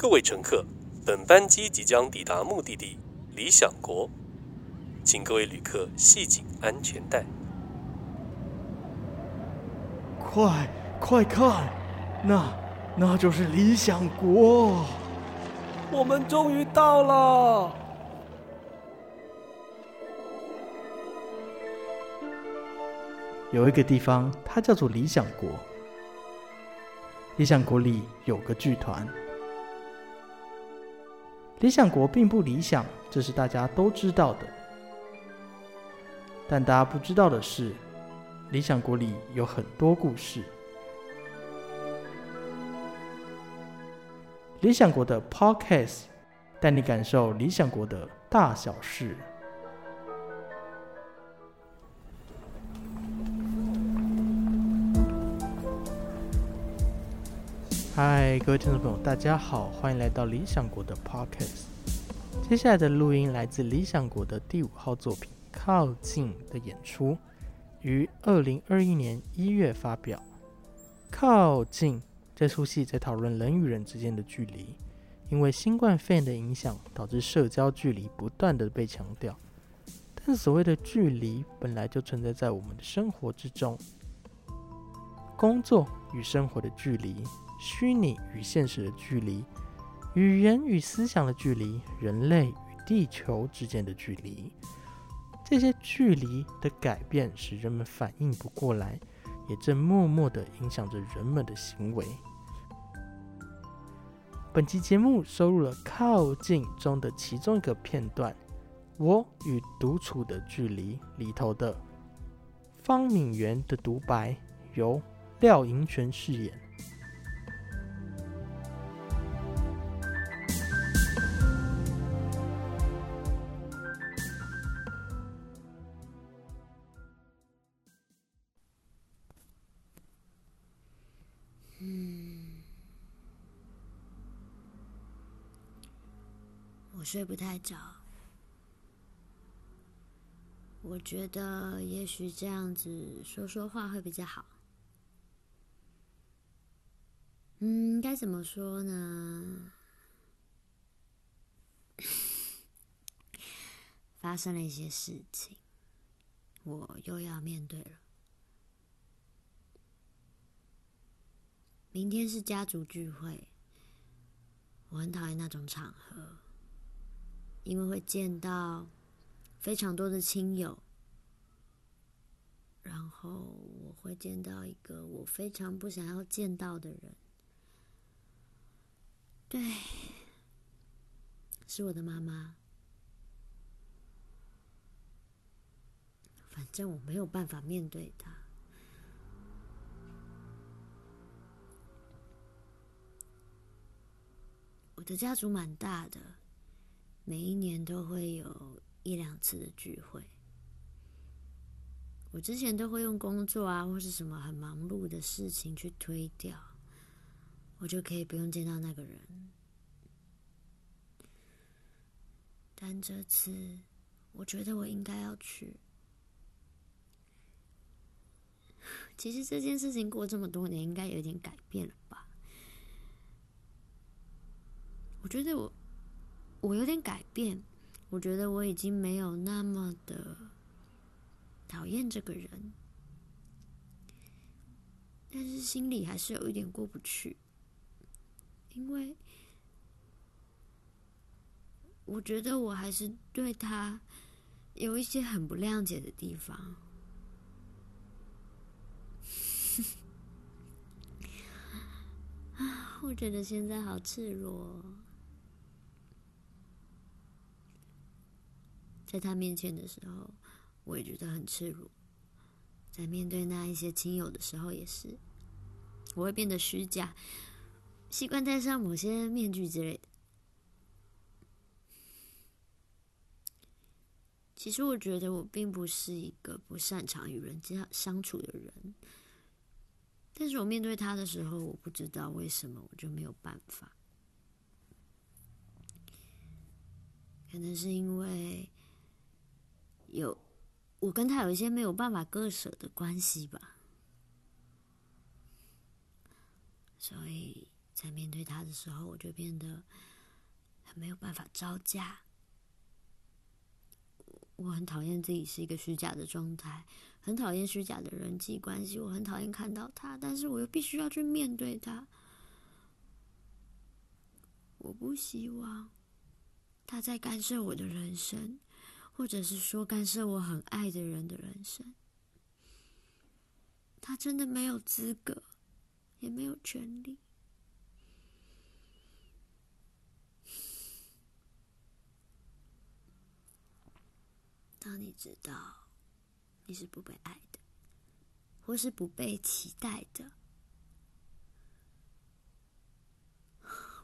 各位乘客，本班机即将抵达目的地理想国，请各位旅客系紧安全带。快快看，那那就是理想国，我们终于到了。有一个地方，它叫做理想国。理想国里有个剧团。理想国并不理想，这是大家都知道的。但大家不知道的是，理想国里有很多故事。理想国的 Podcast 带你感受理想国的大小事。嗨，各位听众朋友，大家好，欢迎来到理想国的 Podcast。接下来的录音来自理想国的第五号作品《靠近》的演出，于二零二一年一月发表。《靠近》这出戏在讨论人与人之间的距离，因为新冠肺炎的影响，导致社交距离不断的被强调。但所谓的距离，本来就存在在我们的生活之中，工作与生活的距离。虚拟与现实的距离，语言与思想的距离，人类与地球之间的距离，这些距离的改变使人们反应不过来，也正默默地影响着人们的行为。本期节目收录了《靠近》中的其中一个片段——“我与独处的距离”里头的方敏媛的独白，由廖银泉饰演。睡不太着，我觉得也许这样子说说话会比较好。嗯，该怎么说呢？发生了一些事情，我又要面对了。明天是家族聚会，我很讨厌那种场合。因为会见到非常多的亲友，然后我会见到一个我非常不想要见到的人，对，是我的妈妈。反正我没有办法面对她。我的家族蛮大的。每一年都会有一两次的聚会，我之前都会用工作啊或是什么很忙碌的事情去推掉，我就可以不用见到那个人。但这次，我觉得我应该要去。其实这件事情过这么多年，应该有点改变了吧？我觉得我。我有点改变，我觉得我已经没有那么的讨厌这个人，但是心里还是有一点过不去，因为我觉得我还是对他有一些很不谅解的地方。啊，我觉得现在好赤裸。在他面前的时候，我也觉得很赤裸；在面对那一些亲友的时候，也是，我会变得虚假，习惯戴上某些面具之类的。其实，我觉得我并不是一个不擅长与人家相处的人，但是我面对他的时候，我不知道为什么我就没有办法，可能是因为。有，我跟他有一些没有办法割舍的关系吧，所以在面对他的时候，我就变得很没有办法招架。我很讨厌自己是一个虚假的状态，很讨厌虚假的人际关系，我很讨厌看到他，但是我又必须要去面对他。我不希望他在干涉我的人生，或者是说干涉我很爱的人的人生。他真的没有资格，也没有权利。当你知道你是不被爱的，或是不被期待的，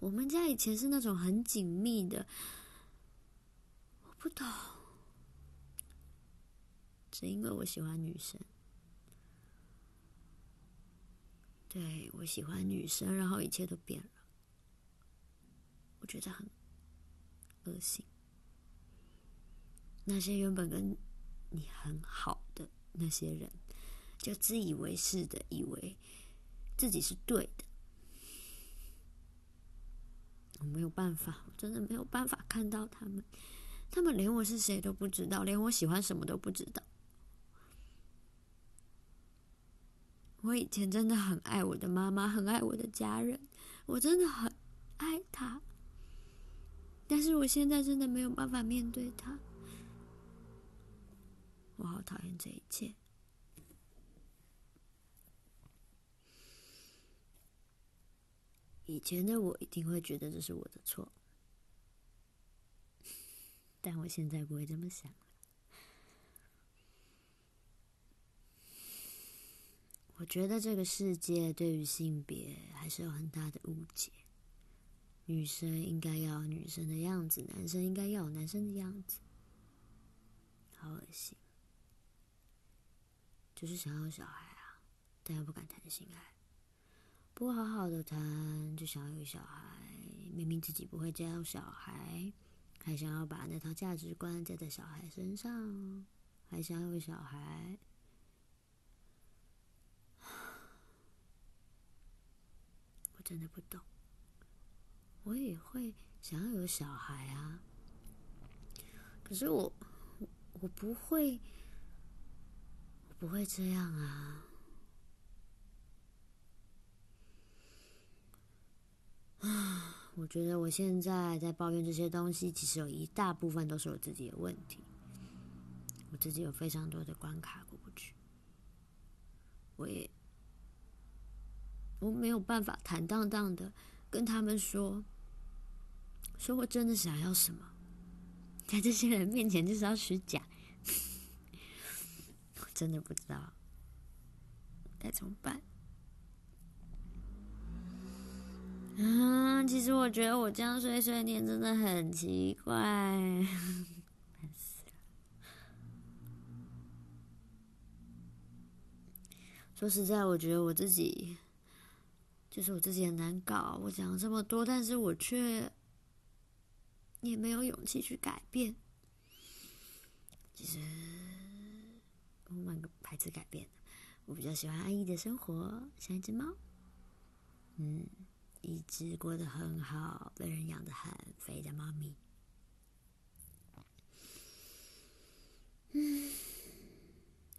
我们家以前是那种很紧密的，我不懂，只因为我喜欢女生，对我喜欢女生，然后一切都变了，我觉得很恶心。那些原本跟你很好的那些人，就自以为是的以为自己是对的。我没有办法，我真的没有办法看到他们，他们连我是谁都不知道，连我喜欢什么都不知道。我以前真的很爱我的妈妈，很爱我的家人，我真的很爱他，但是我现在真的没有办法面对他。我好讨厌这一切。以前的我一定会觉得这是我的错，但我现在不会这么想了。我觉得这个世界对于性别还是有很大的误解，女生应该要有女生的样子，男生应该要有男生的样子，好恶心。就是想要小孩啊，但又不敢谈性爱，不好好的谈就想要有小孩，明明自己不会教小孩，还想要把那套价值观加在小孩身上，还想要有小孩，真的不懂。我也会想要有小孩啊，可是我我不会。不会这样啊！啊，我觉得我现在在抱怨这些东西，其实有一大部分都是我自己的问题。我自己有非常多的关卡过不去，我也我没有办法坦荡荡的跟他们说，说我真的想要什么，在这些人面前就是要虚假。我真的不知道该怎么办。嗯，其实我觉得我这样碎碎念真的很奇怪，烦死了。说实在，我觉得我自己就是我自己很难搞。我讲了这么多，但是我却也没有勇气去改变。其实。我换个牌子改变我比较喜欢安逸的生活，像一只猫，嗯，一只过得很好、被人养的很肥的猫咪。嗯，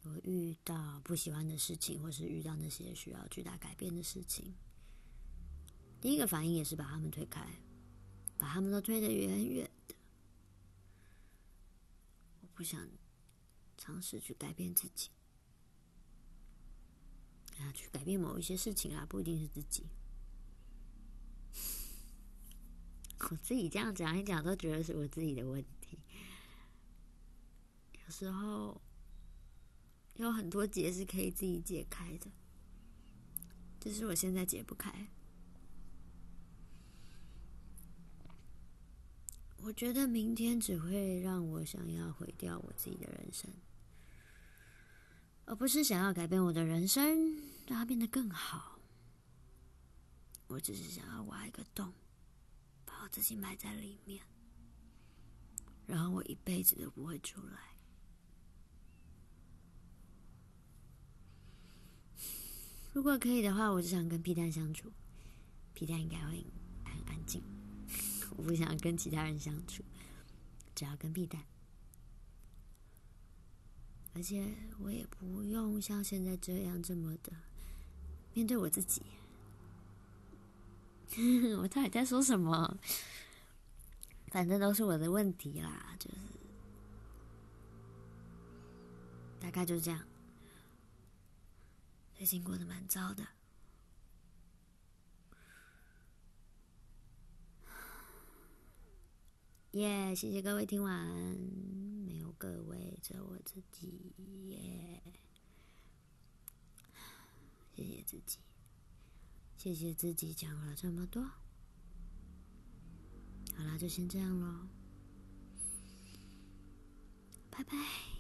我遇到不喜欢的事情，或是遇到那些需要巨大改变的事情，第一个反应也是把他们推开，把他们都推得远远的。我不想。尝试去改变自己，啊，去改变某一些事情啊，不一定是自己。我自己这样讲一讲，都觉得是我自己的问题。有时候有很多结是可以自己解开的，只是我现在解不开。我觉得明天只会让我想要毁掉我自己的人生，而不是想要改变我的人生，让它变得更好。我只是想要挖一个洞，把我自己埋在里面，然后我一辈子都不会出来。如果可以的话，我只想跟皮蛋相处，皮蛋应该会很安静。我不想跟其他人相处，只要跟屁蛋。而且我也不用像现在这样这么的面对我自己。我到底在说什么？反正都是我的问题啦，就是大概就这样。最近过得蛮糟的。耶！谢谢各位听完，没有各位，只有我自己耶。谢谢自己，谢谢自己讲了这么多。好啦，就先这样咯，拜拜。